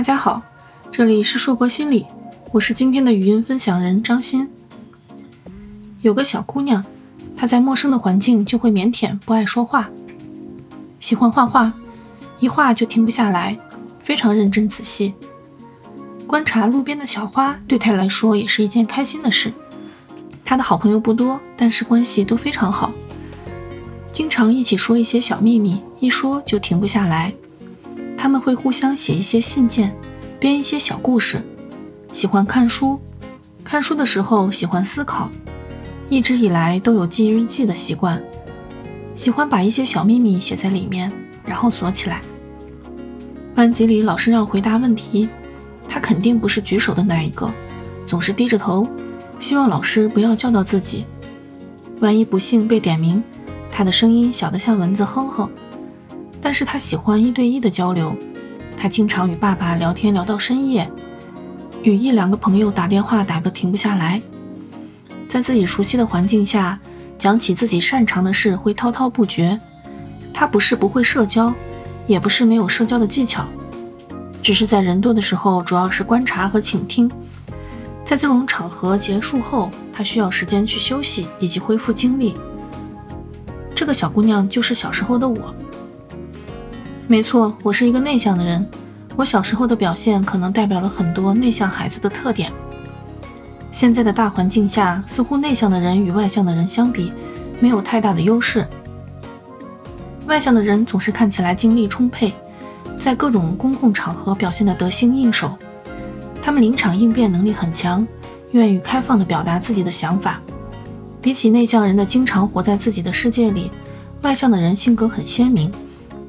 大家好，这里是硕博心理，我是今天的语音分享人张欣。有个小姑娘，她在陌生的环境就会腼腆，不爱说话，喜欢画画，一画就停不下来，非常认真仔细。观察路边的小花对她来说也是一件开心的事。她的好朋友不多，但是关系都非常好，经常一起说一些小秘密，一说就停不下来。他们会互相写一些信件，编一些小故事，喜欢看书。看书的时候喜欢思考，一直以来都有记日记的习惯，喜欢把一些小秘密写在里面，然后锁起来。班级里老师让回答问题，他肯定不是举手的那一个，总是低着头，希望老师不要叫到自己。万一不幸被点名，他的声音小得像蚊子哼哼。但是他喜欢一对一的交流，他经常与爸爸聊天聊到深夜，与一两个朋友打电话打个停不下来，在自己熟悉的环境下讲起自己擅长的事会滔滔不绝。他不是不会社交，也不是没有社交的技巧，只是在人多的时候主要是观察和倾听。在这种场合结束后，他需要时间去休息以及恢复精力。这个小姑娘就是小时候的我。没错，我是一个内向的人。我小时候的表现可能代表了很多内向孩子的特点。现在的大环境下，似乎内向的人与外向的人相比，没有太大的优势。外向的人总是看起来精力充沛，在各种公共场合表现得得心应手。他们临场应变能力很强，愿意开放地表达自己的想法。比起内向人的经常活在自己的世界里，外向的人性格很鲜明。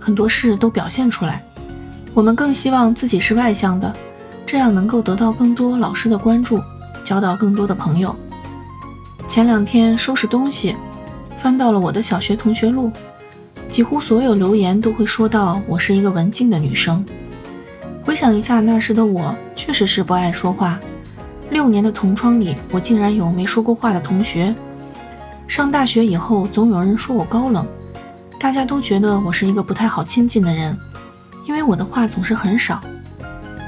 很多事都表现出来，我们更希望自己是外向的，这样能够得到更多老师的关注，交到更多的朋友。前两天收拾东西，翻到了我的小学同学录，几乎所有留言都会说到我是一个文静的女生。回想一下那时的我，确实是不爱说话。六年的同窗里，我竟然有没说过话的同学。上大学以后，总有人说我高冷。大家都觉得我是一个不太好亲近的人，因为我的话总是很少。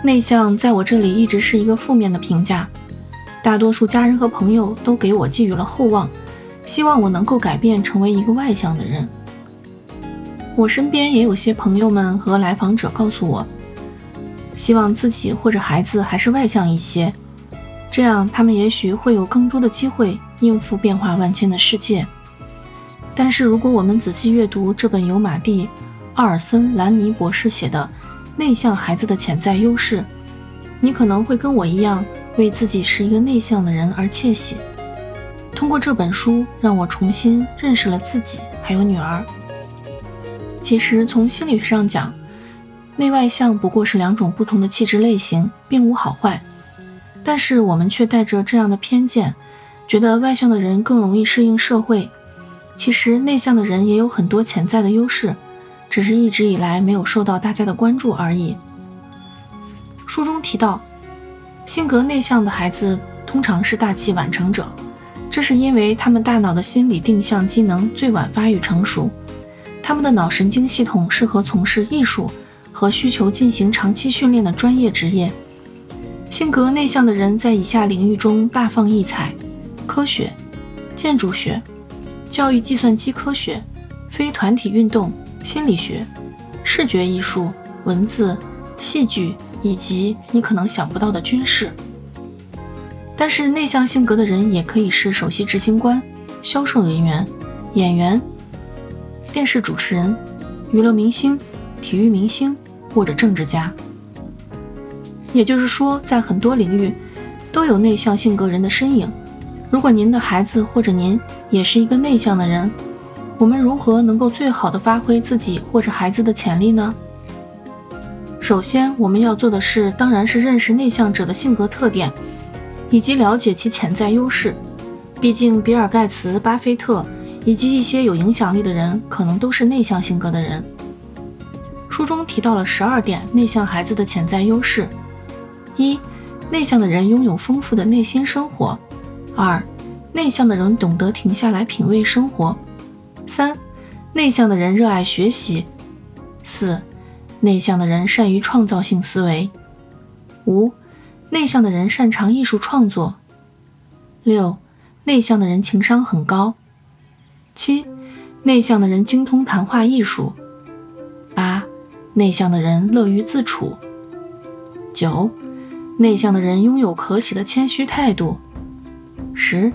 内向在我这里一直是一个负面的评价，大多数家人和朋友都给我寄予了厚望，希望我能够改变，成为一个外向的人。我身边也有些朋友们和来访者告诉我，希望自己或者孩子还是外向一些，这样他们也许会有更多的机会应付变化万千的世界。但是，如果我们仔细阅读这本由马蒂·奥尔森·兰尼博士写的《内向孩子的潜在优势》，你可能会跟我一样，为自己是一个内向的人而窃喜。通过这本书，让我重新认识了自己，还有女儿。其实，从心理学上讲，内外向不过是两种不同的气质类型，并无好坏。但是，我们却带着这样的偏见，觉得外向的人更容易适应社会。其实内向的人也有很多潜在的优势，只是一直以来没有受到大家的关注而已。书中提到，性格内向的孩子通常是大器晚成者，这是因为他们大脑的心理定向机能最晚发育成熟，他们的脑神经系统适合从事艺术和需求进行长期训练的专业职业。性格内向的人在以下领域中大放异彩：科学、建筑学。教育、计算机科学、非团体运动、心理学、视觉艺术、文字、戏剧，以及你可能想不到的军事。但是，内向性格的人也可以是首席执行官、销售人员、演员、电视主持人、娱乐明星、体育明星或者政治家。也就是说，在很多领域都有内向性格人的身影。如果您的孩子或者您也是一个内向的人，我们如何能够最好的发挥自己或者孩子的潜力呢？首先，我们要做的事当然是认识内向者的性格特点，以及了解其潜在优势。毕竟，比尔·盖茨、巴菲特以及一些有影响力的人可能都是内向性格的人。书中提到了十二点内向孩子的潜在优势：一、内向的人拥有丰富的内心生活。二，内向的人懂得停下来品味生活。三，内向的人热爱学习。四，内向的人善于创造性思维。五、内向的人擅长艺术创作。六、内向的人情商很高。七、内向的人精通谈话艺术。八、内向的人乐于自处。九、内向的人拥有可喜的谦虚态度。十、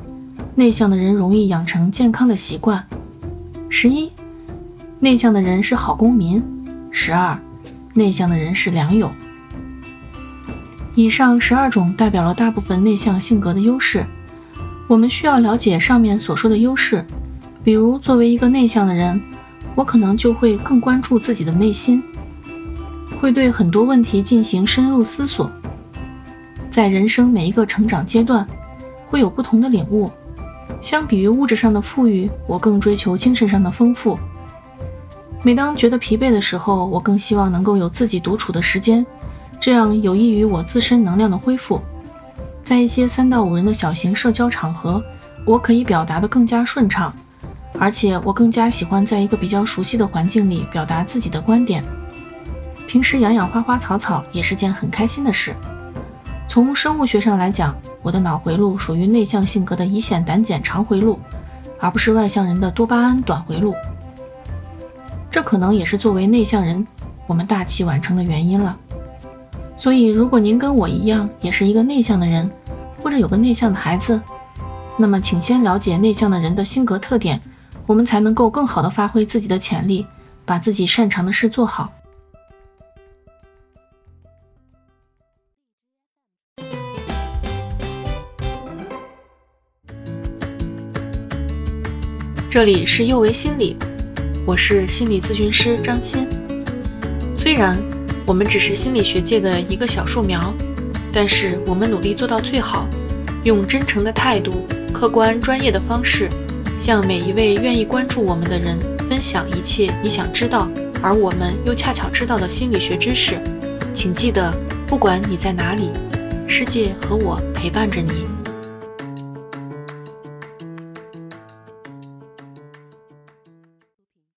内向的人容易养成健康的习惯。十一、内向的人是好公民。十二、内向的人是良友。以上十二种代表了大部分内向性格的优势。我们需要了解上面所说的优势，比如作为一个内向的人，我可能就会更关注自己的内心，会对很多问题进行深入思索。在人生每一个成长阶段，会有不同的领悟。相比于物质上的富裕，我更追求精神上的丰富。每当觉得疲惫的时候，我更希望能够有自己独处的时间，这样有益于我自身能量的恢复。在一些三到五人的小型社交场合，我可以表达的更加顺畅，而且我更加喜欢在一个比较熟悉的环境里表达自己的观点。平时养养花花草草也是件很开心的事。从生物学上来讲，我的脑回路属于内向性格的乙酰胆碱长回路，而不是外向人的多巴胺短回路。这可能也是作为内向人我们大器晚成的原因了。所以，如果您跟我一样也是一个内向的人，或者有个内向的孩子，那么请先了解内向的人的性格特点，我们才能够更好的发挥自己的潜力，把自己擅长的事做好。这里是幼为心理，我是心理咨询师张欣。虽然。我们只是心理学界的一个小树苗，但是我们努力做到最好，用真诚的态度、客观专业的方式，向每一位愿意关注我们的人分享一切你想知道，而我们又恰巧知道的心理学知识。请记得，不管你在哪里，世界和我陪伴着你。